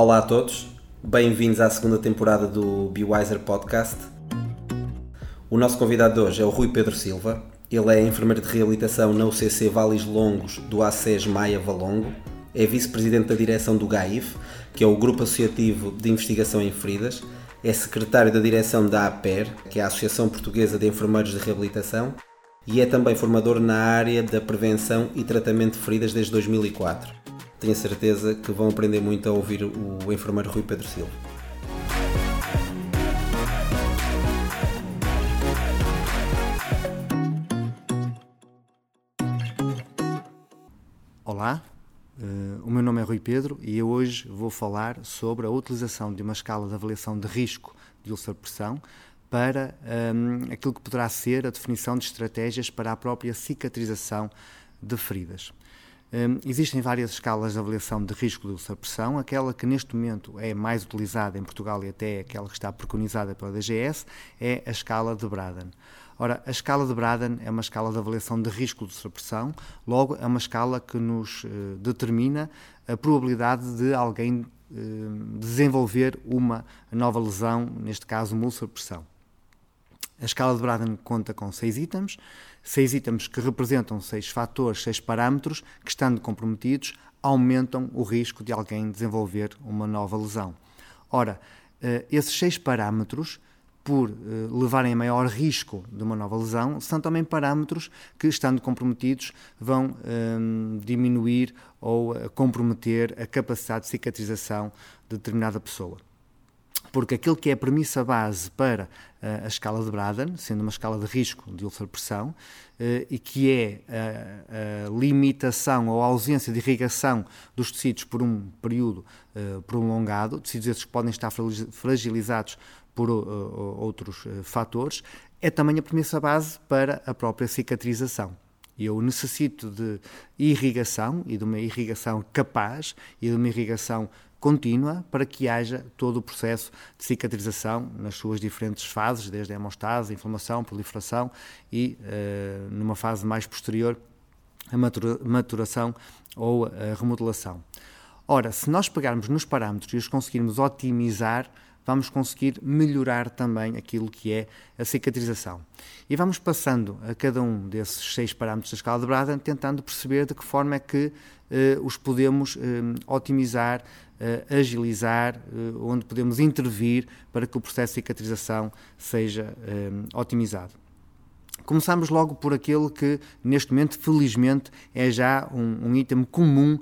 Olá a todos, bem-vindos à segunda temporada do Be Wiser Podcast. O nosso convidado de hoje é o Rui Pedro Silva. Ele é enfermeiro de reabilitação na UCC Vales Longos do ACES Maia Valongo. É vice-presidente da direção do GAIF, que é o Grupo Associativo de Investigação em Feridas. É secretário da direção da APER, que é a Associação Portuguesa de Enfermeiros de Reabilitação. E é também formador na área da prevenção e tratamento de feridas desde 2004 tenho certeza que vão aprender muito a ouvir o enfermeiro Rui Pedro Silva. Olá, uh, o meu nome é Rui Pedro e eu hoje vou falar sobre a utilização de uma escala de avaliação de risco de ulcer-pressão para um, ehm, aquilo que poderá ser a definição de estratégias para a própria cicatrização de feridas. Um, existem várias escalas de avaliação de risco de ulcer-pressão. Aquela que neste momento é mais utilizada em Portugal e até aquela que está preconizada pela DGS é a escala de Braden. Ora, a escala de Braden é uma escala de avaliação de risco de ulcer-pressão, logo é uma escala que nos uh, determina a probabilidade de alguém uh, desenvolver uma nova lesão, neste caso uma ulcer-pressão. A escala de Braden conta com seis itens, seis itens que representam seis fatores, seis parâmetros que, estando comprometidos, aumentam o risco de alguém desenvolver uma nova lesão. Ora, eh, esses seis parâmetros, por eh, levarem a maior risco de uma nova lesão, são também parâmetros que, estando comprometidos, vão um, diminuir ou comprometer a capacidade de cicatrização de determinada pessoa porque aquilo que é a premissa base para uh, a escala de Braden, sendo uma escala de risco de ultrapressão, uh, e que é a, a, limitação ou a ausência de irrigação dos tecidos por um período prolongado, tecidos esses que podem estar fragilizados por outros fatores, é também a premissa base para a própria cicatrização. Eu necessito de irrigação e de uma irrigação capaz e de uma irrigação contínua para que haja todo o processo de cicatrização nas suas diferentes fases, desde a hemostase, inflamação, proliferação e, uh, numa fase mais posterior, a maturação ou a remodelação. Ora, se nós pegarmos nos parâmetros e os conseguirmos otimizar, vamos conseguir melhorar também aquilo que é a cicatrização. E vamos passando a cada um desses seis parâmetros da escala de Braden, tentando perceber de que forma é que eh, os podemos eh, otimizar, eh, agilizar, onde podemos intervir para que o processo de cicatrização seja otimizado. Começamos logo por aquele que, neste momento, felizmente, é já um, um item comum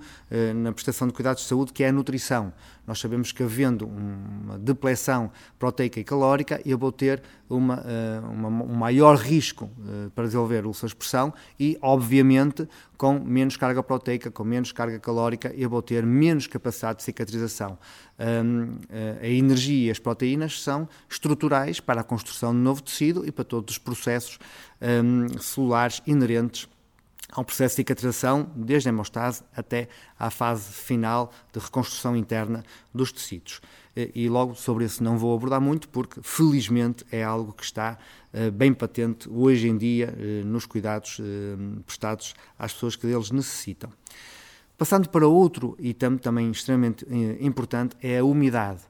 na prestação de cuidados de saúde, que é a nutrição. Nós sabemos que, havendo uma depleção proteica e calórica, eu vou ter uma, eh, uma, um maior risco eh, para desenvolver úlceras de pressão e, obviamente, com menos carga proteica, com menos carga calórica, eu vou ter menos capacidade de cicatrização. Eh, a energia e as proteínas são estruturais para a construção de novo tecido e para todos os processos celulares inerentes ao processo de cicatrização, desde a hemostase até à fase final de reconstrução interna dos tecidos. E logo sobre isso não vou abordar muito, porque felizmente é algo que está eh, bem patente hoje em dia eh, nos cuidados eh, prestados às pessoas que deles necessitam. Passando para outro item também extremamente importante é a umidade.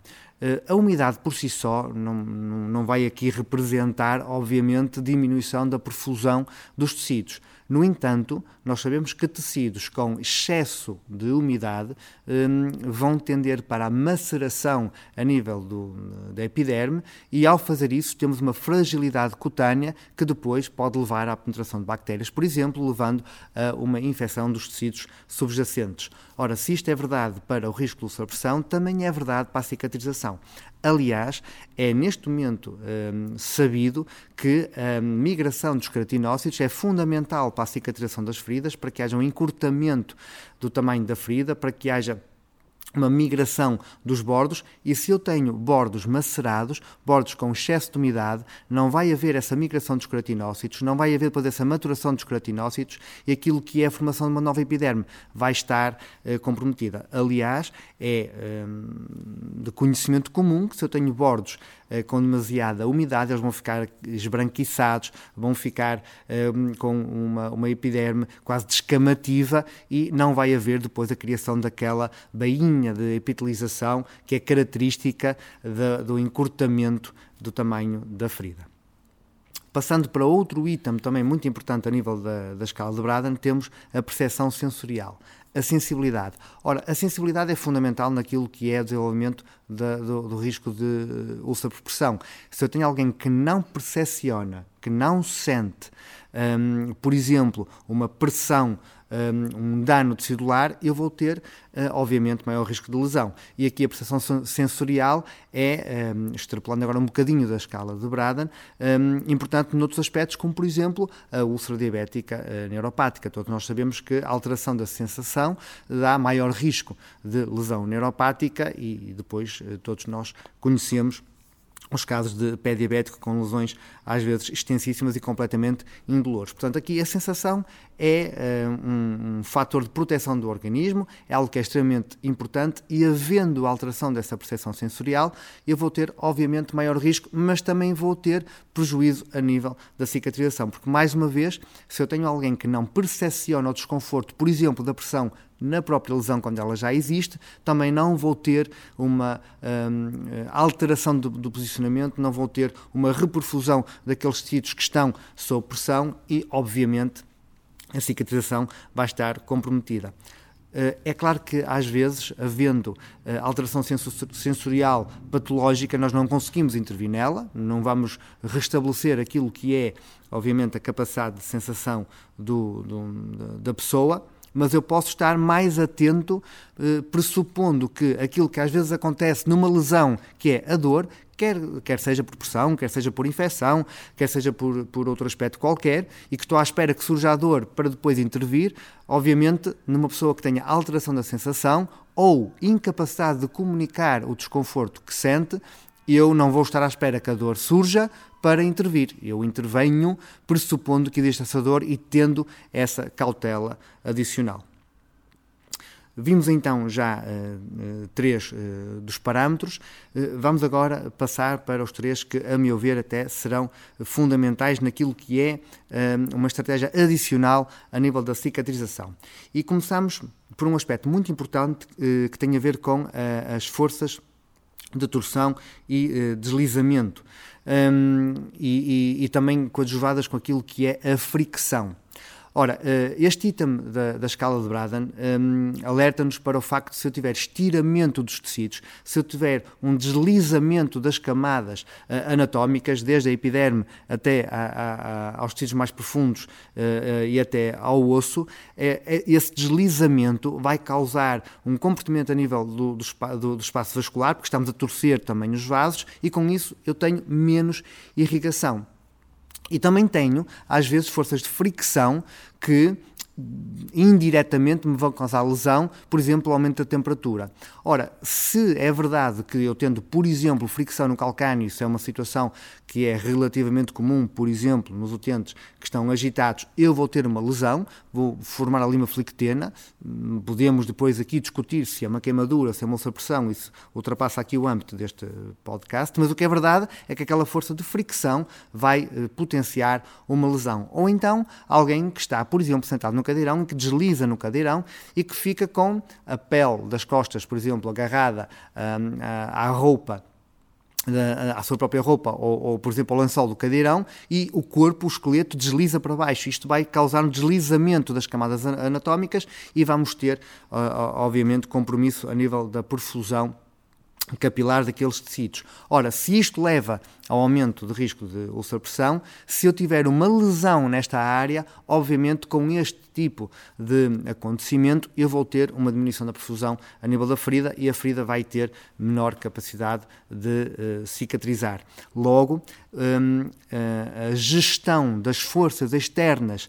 A umidade por si só não, não vai aqui representar, obviamente, diminuição da perfusão dos tecidos. No entanto, nós sabemos que tecidos com excesso de umidade um, vão tender para a maceração a nível do, da epiderme e, ao fazer isso, temos uma fragilidade cutânea que depois pode levar à penetração de bactérias, por exemplo, levando a uma infecção dos tecidos subjacentes. Ora, se isto é verdade para o risco de ulceração, também é verdade para a cicatrização. Aliás, é neste momento um, sabido que a migração dos queratinócitos é fundamental para a cicatrização das feridas, para que haja um encurtamento do tamanho da ferida, para que haja uma migração dos bordos e se eu tenho bordos macerados, bordos com excesso de umidade, não vai haver essa migração dos queratinócitos, não vai haver depois essa maturação dos queratinócitos e aquilo que é a formação de uma nova epiderme vai estar eh, comprometida. Aliás, é eh, de conhecimento comum que se eu tenho bordos com demasiada umidade, eles vão ficar esbranquiçados, vão ficar uh, com uma, uma epiderme quase descamativa e não vai haver depois a criação daquela bainha de epitelização que é característica de, do encurtamento do tamanho da ferida. Passando para outro item também muito importante a nível da, da escala de Braden, temos a percepção sensorial a sensibilidade. Ora, a sensibilidade é fundamental naquilo que é o desenvolvimento da, do, do, risco de úlcera por pressão. Se eu tenho alguém que não percepciona, que não sente, um, por exemplo, uma pressão um dano tecidular, eu vou ter, uh, obviamente, maior risco de lesão. E aqui a percepção sensorial é, extrapolando agora um bocadinho da escala de Braden, importante noutros aspectos, como, por exemplo, a úlcera diabética uh, neuropática. Todos nós sabemos que a alteração da sensação dá maior risco de lesão neuropática e depois uh, todos nós conhecemos os casos de pé diabético com lesões às vezes extensíssimas e completamente indolores. Portanto, aqui a sensação é uh, um, um fator de proteção do organismo, é algo que é extremamente importante e havendo alteração dessa percepção sensorial, eu vou ter, obviamente, maior risco, mas também vou ter prejuízo a nível da cicatrização, porque, mais uma vez, se eu tenho alguém que não percepciona o desconforto, por exemplo, da pressão na própria lesão, quando ela já existe, também não vou ter uma hum, alteração do, do, posicionamento, não vou ter uma reperfusão daqueles tecidos que estão sob pressão e, obviamente, a cicatrização vai estar comprometida. Eh, é claro que, às vezes, havendo eh, alteração sensorial patológica, nós não conseguimos intervir nela, não vamos restabelecer aquilo que é, obviamente, a capacidade de sensação do, do, da pessoa, mas eu posso estar mais atento, eh, pressupondo que aquilo que às vezes acontece numa lesão, que é a dor, quer, quer seja por pressão, quer seja por infecção, quer seja por, por outro aspecto qualquer, e que estou à espera que surja a dor para depois intervir, obviamente, numa pessoa que tenha alteração da sensação ou incapacidade de comunicar o desconforto que sente, eu não vou estar à espera que a dor surja para intervir. Eu intervenho pressupondo que existe essa dor e tendo essa cautela adicional. Vimos então já uh, três uh, dos parâmetros, uh, vamos agora passar para os três que, a meu ver, até serão fundamentais naquilo que é uma estratégia adicional a nível da cicatrização. E começamos por um aspecto muito importante que tem a ver com as forças de torção e deslizamento, um, e, e, e também coadjuvadas com aquilo que é a fricção. Ora, eh, este item da, da escala de Braden um, alerta-nos para o facto de se eu tiver estiramento dos tecidos, se eu tiver um deslizamento das camadas uh, anatómicas, desde a epiderme até a, a, a, aos tecidos mais profundos uh, uh, e até ao osso, esse deslizamento vai causar um comportamento a nível do, do, do, do espaço vascular, porque estamos a torcer também os vasos, e com isso eu tenho menos irrigação. E também tenho, às vezes, forças de fricção que indiretamente me vão causar lesão, por exemplo, aumento da temperatura. Ora, se é verdade que eu tendo, por exemplo, fricção no calcânio, isso é uma situação que é relativamente comum, por exemplo, nos utentes que estão agitados, eu vou ter uma lesão, vou formar ali uma flictena, podemos depois aqui discutir se é uma queimadura, se é uma pressão, isso ultrapassa aqui o âmbito deste podcast, mas o que é verdade é que aquela força de fricção vai eh, potenciar uma lesão. Ou então, alguém que está, por exemplo, sentado no cadeirão, que desliza no cadeirão e que fica com a pele das costas, por exemplo, agarrada hum, à roupa à sua própria roupa ou, ou, por exemplo, ao lençol do cadeirão e o corpo, o esqueleto, desliza para baixo. Isto vai causar um deslizamento das camadas anatómicas e vamos ter, obviamente, compromisso a nível da perfusão capilar daqueles tecidos. Ora, se isto leva ao aumento de risco de ulceração, se eu tiver uma lesão nesta área, obviamente com este tipo de acontecimento eu vou ter uma diminuição da perfusão a nível da ferida e a ferida vai ter menor capacidade de uh, cicatrizar. Logo, um, uh, a gestão das forças externas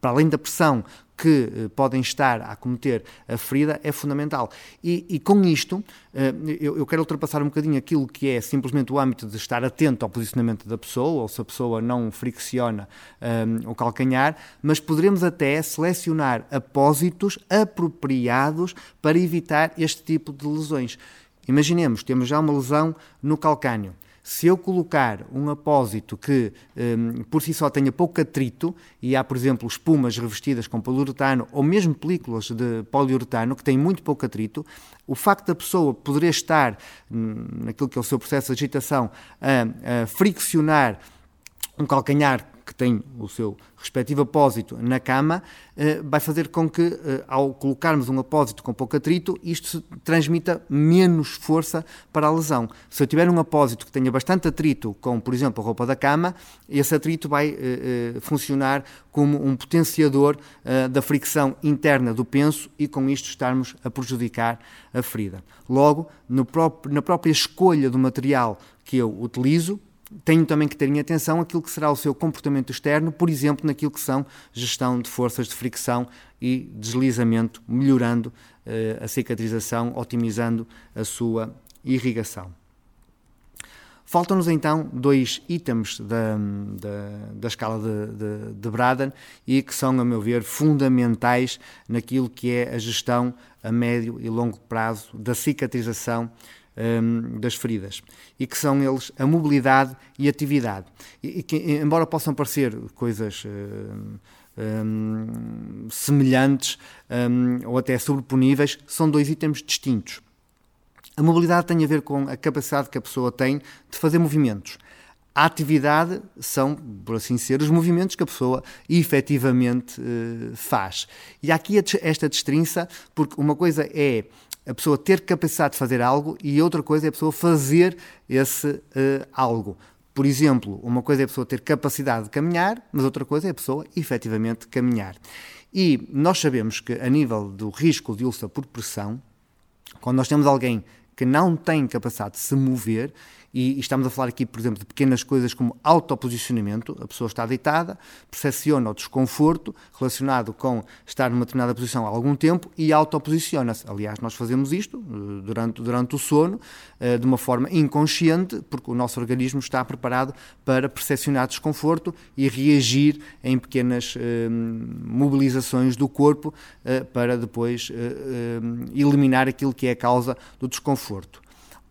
para além da pressão que eh, podem estar a cometer a ferida é fundamental. E, e com isto, eh, eu, eu, quero ultrapassar um bocadinho aquilo que é simplesmente o âmbito de estar atento ao posicionamento da pessoa, ou se a pessoa não fricciona um, eh, o calcanhar, mas poderemos até selecionar apósitos apropriados para evitar este tipo de lesões. Imaginemos, temos já uma lesão no calcânio Se eu colocar um apósito que um, por si só tenha pouco atrito, e há, por exemplo, espumas revestidas com poliuretano ou mesmo películas de poliuretano que têm muito pouco atrito, o facto da pessoa poder estar, hum, naquilo que é o seu processo de agitação, a, a friccionar um calcanhar que tem o seu respectivo apósito na cama, eh, vai fazer com que, eh, ao colocarmos um apósito com pouco atrito, isto transmita menos força para a lesão. Se eu tiver um apósito que tenha bastante atrito com, por exemplo, a roupa da cama, esse atrito vai eh, funcionar como um potenciador da fricção interna do penso e com isto estarmos a prejudicar a ferida. Logo, na própria escolha do material que eu utilizo, tenho também que ter em atenção aquilo que será o seu comportamento externo, por exemplo, naquilo que são gestão de forças de fricção e deslizamento, melhorando uh, a cicatrização, otimizando a sua irrigação. Faltam-nos então dois itens da, da, da escala de, de, de, Braden e que são, a meu ver, fundamentais naquilo que é a gestão a médio e longo prazo da cicatrização um, das feridas e que são eles a mobilidade e atividade. E, que, embora possam parecer coisas um, um, semelhantes ou até sobreponíveis, são dois itens distintos. A mobilidade tem a ver com a capacidade que a pessoa tem de fazer movimentos. A atividade são, por assim ser, os movimentos que a pessoa efetivamente uh, faz. E há aqui esta destrinça, porque uma coisa é a pessoa ter capacidade de fazer algo e outra coisa é a pessoa fazer esse uh, algo. Por exemplo, uma coisa é a pessoa ter capacidade de caminhar, mas outra coisa é a pessoa efetivamente caminhar. E nós sabemos que, a nível do risco de úlcera por pressão, quando nós temos alguém que não tem capacidade de se mover, e, estamos a falar aqui, por exemplo, de pequenas coisas como autoposicionamento, a pessoa está deitada, percepciona o desconforto relacionado com estar numa determinada posição há algum tempo e autoposiciona-se. Aliás, nós fazemos isto eh, durante, durante o sono, eh, de uma forma inconsciente, porque o nosso organismo está preparado para percepcionar desconforto e reagir em pequenas eh, mobilizações do corpo para depois eliminar aquilo que é a causa do desconforto.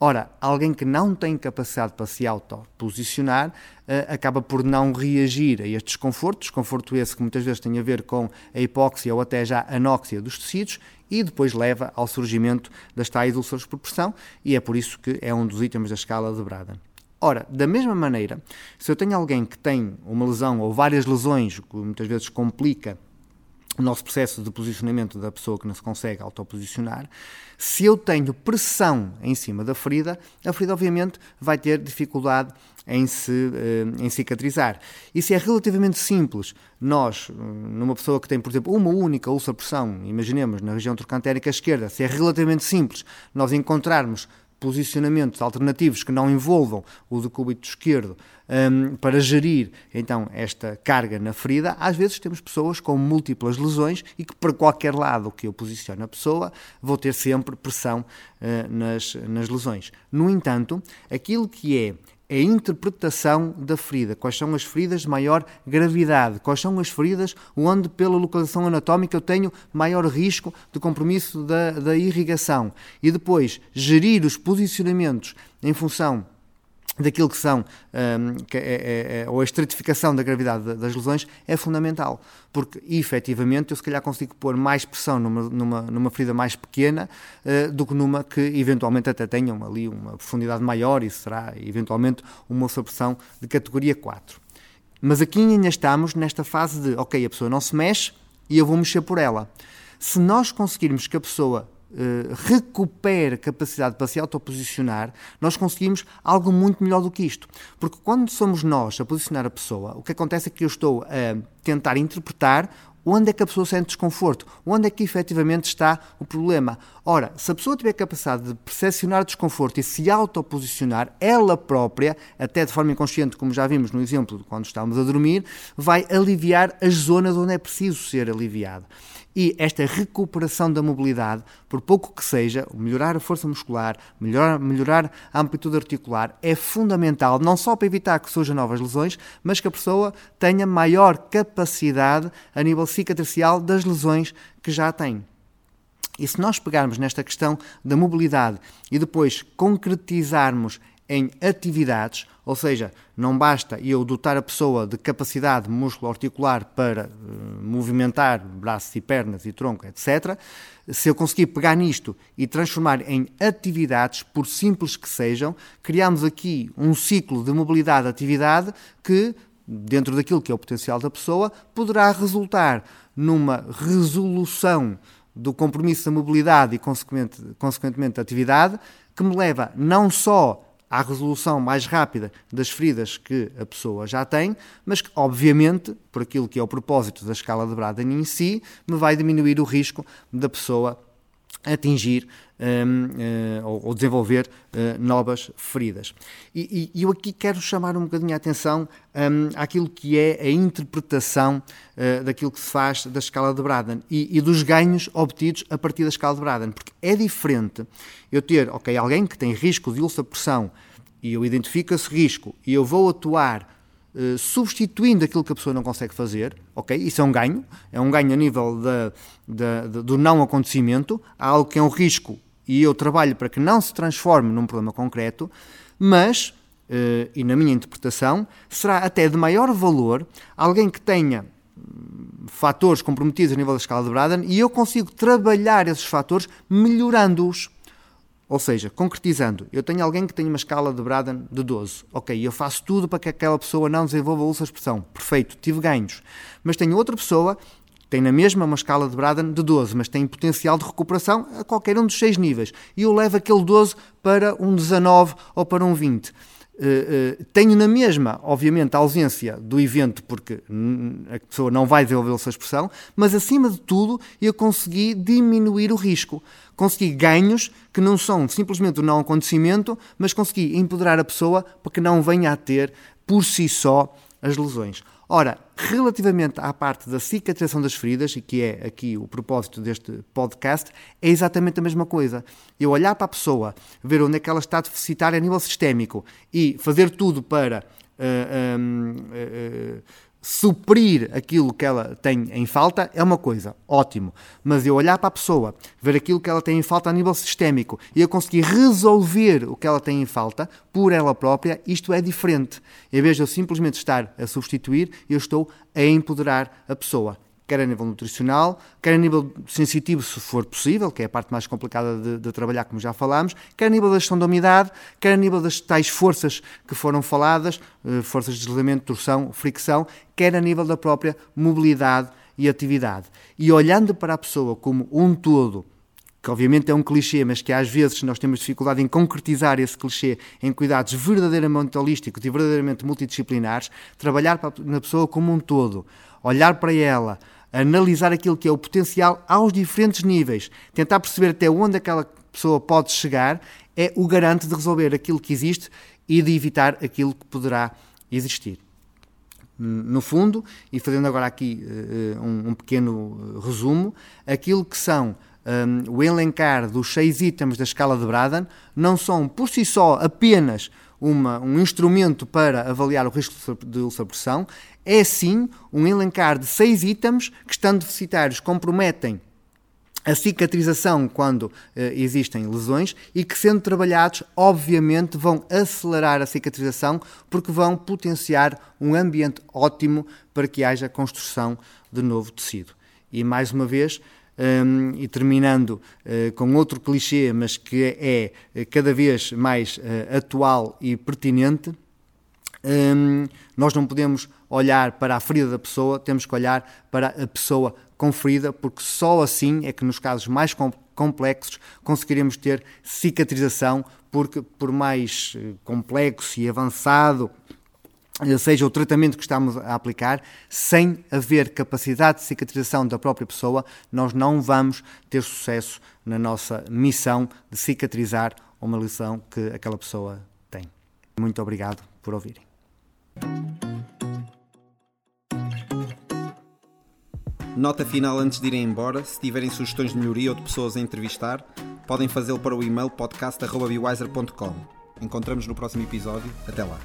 Ora, alguém que não tem capacidade para se autoposicionar uh, acaba por não reagir a este desconforto, desconforto esse que muitas vezes tem a ver com a hipóxia ou até já anóxia dos tecidos e depois leva ao surgimento das tais úlceras por pressão e é por isso que é um dos itens da escala de Braden. Ora, da mesma maneira, se eu tenho alguém que tem uma lesão ou várias lesões, que muitas vezes complica o nosso processo de posicionamento da pessoa que não se consegue autoposicionar, se eu tenho pressão em cima da ferida, a ferida obviamente vai ter dificuldade em, se, eh, em cicatrizar. Isso é relativamente simples. Nós, numa pessoa que tem, por exemplo, uma única úlcera pressão, imaginemos na região trocantérica esquerda, se é relativamente simples nós encontrarmos posicionamentos alternativos que não envolvam o decúbito esquerdo um, para gerir então esta carga na ferida, às vezes temos pessoas com múltiplas lesões e que para qualquer lado que eu posicione a pessoa vou ter sempre pressão uh, nas, nas lesões. No entanto, aquilo que é é a interpretação da ferida. Quais são as feridas de maior gravidade? Quais são as feridas onde, pela localização anatómica, eu tenho maior risco de compromisso da, da irrigação? E depois, gerir os posicionamentos em função daquilo que são, um, que é, é, é, ou a estratificação da gravidade das lesões é fundamental, porque efetivamente eu se calhar consigo pôr mais pressão numa, numa, numa ferida mais pequena uh, do que numa que eventualmente até tenha ali uma profundidade maior e será eventualmente uma supressão de categoria 4. Mas aqui ainda estamos nesta fase de, ok, a pessoa não se mexe e eu vou mexer por ela. Se nós conseguirmos que a pessoa uh, recupere capacidade para se autoposicionar, nós conseguimos algo muito melhor do que isto. Porque quando somos nós a posicionar a pessoa, o que acontece é que eu estou a tentar interpretar onde é que a pessoa sente desconforto, onde é que efetivamente está o problema. Ora, se a pessoa tiver capacidade de percepcionar desconforto e se autoposicionar, ela própria, até de forma inconsciente, como já vimos no exemplo de quando estamos a dormir, vai aliviar as zonas onde é preciso ser aliviado. E esta recuperação da mobilidade, por pouco que seja, melhorar a força muscular, melhorar, melhorar a amplitude articular, é fundamental não só para evitar que surjam novas lesões, mas que a pessoa tenha maior capacidade a nível cicatricial das lesões que já tem. E se nós pegarmos nesta questão da mobilidade e depois concretizarmos em atividades, ou seja, não basta eu dotar a pessoa de capacidade músculo-articular para uh, movimentar braços e pernas e tronco, etc. Se eu conseguir pegar nisto e transformar em atividades, por simples que sejam, criamos aqui um ciclo de mobilidade-atividade que, dentro daquilo que é o potencial da pessoa, poderá resultar numa resolução do compromisso da mobilidade e, consequentemente, da atividade, que me leva não só à resolução mais rápida das feridas que a pessoa já tem, mas que, obviamente, por aquilo que é o propósito da escala de Braden em si, me vai diminuir o risco da pessoa atingir um, uh, eh, ou, desenvolver uh, novas feridas. E, e, eu aqui quero chamar um bocadinho a atenção um, àquilo que é a interpretação uh, daquilo que se faz da escala de Braden e, e, dos ganhos obtidos a partir da escala de Braden, porque é diferente eu ter, ok, alguém que tem risco de ultrapressão e eu identifico esse risco e eu vou atuar Uh, substituindo aquilo que a pessoa não consegue fazer, ok? Isso é um ganho, é um ganho a nível do não acontecimento, há algo que é um risco e eu trabalho para que não se transforme num problema concreto, mas, uh, e na minha interpretação, será até de maior valor alguém que tenha hum, fatores comprometidos a nível da escala de Braden e eu consigo trabalhar esses fatores melhorando-os. Ou seja, concretizando, eu tenho alguém que tem uma escala de Braden de 12. Ok, eu faço tudo para que aquela pessoa não desenvolva expressão. Perfeito, tive ganhos. Mas tenho outra pessoa tem na mesma uma escala de Braden de 12, mas tem potencial de recuperação a qualquer um dos seis níveis. E eu levo aquele 12 para um 19 ou para um 20. Uh, uh, tenho na mesma, obviamente, a ausência do evento, porque a pessoa não vai desenvolver essa expressão, mas acima de tudo eu consegui diminuir o risco. Consegui ganhos que não são simplesmente o não acontecimento, mas consegui empoderar a pessoa para que não venha a ter por si só as lesões. Ora, relativamente à parte da cicatrização das feridas, e que é aqui o propósito deste podcast, é exatamente a mesma coisa. Eu olhar para a pessoa, ver onde é que ela está deficitária a nível sistémico e fazer tudo para. Uh, uh, suprir aquilo que ela tem em falta é uma coisa, ótimo. Mas eu olhar para a pessoa, ver aquilo que ela tem em falta a nível sistémico e eu conseguir resolver o que ela tem em falta por ela própria, isto é diferente. Em vez de eu simplesmente estar a substituir, eu estou a empoderar a pessoa quer a nível nutricional, quer a nível sensitivo, se for possível, que é a parte mais complicada de, de, trabalhar, como já falámos, quer a nível da gestão da umidade, quer a nível das tais forças que foram faladas, eh, forças de deslizamento, torção, fricção, quer a nível da própria mobilidade e atividade. E olhando para a pessoa como um todo, que obviamente é um clichê, mas que às vezes nós temos dificuldade em concretizar esse clichê em cuidados verdadeiramente holísticos e verdadeiramente multidisciplinares, trabalhar na pessoa como um todo, olhar para ela, analisar aquilo que é o potencial aos diferentes níveis, tentar perceber até onde aquela pessoa pode chegar, é o garante de resolver aquilo que existe e de evitar aquilo que poderá existir. No fundo, e fazendo agora aqui uh, um, um, pequeno resumo, aquilo que são um, o elencar dos seis itens da escala de Braden não são por si só apenas uma, um instrumento para avaliar o risco de ultrapressão, é sim um elencar de seis itens que, estando deficitários, comprometem a cicatrização quando uh, existem lesões e que, sendo trabalhados, obviamente vão acelerar a cicatrização porque vão potenciar um ambiente ótimo para que haja construção de novo tecido. E mais uma vez, um, e terminando uh, com outro clichê, mas que é, é cada vez mais uh, atual e pertinente, um, nós não podemos olhar para a ferida da pessoa, temos que olhar para a pessoa com ferida, porque só assim é que nos casos mais complexos conseguiremos ter cicatrização, porque por mais eh, complexo e avançado seja o tratamento que estamos a aplicar, sem haver capacidade de cicatrização da própria pessoa, nós não vamos ter sucesso na nossa missão de cicatrizar uma lesão que aquela pessoa tem. Muito obrigado por ouvirem. Nota final antes de irem embora: se tiverem sugestões de melhoria ou de pessoas a entrevistar, podem fazê-lo para o e-mail podcast.bewiser.com. Encontramos no próximo episódio. Até lá.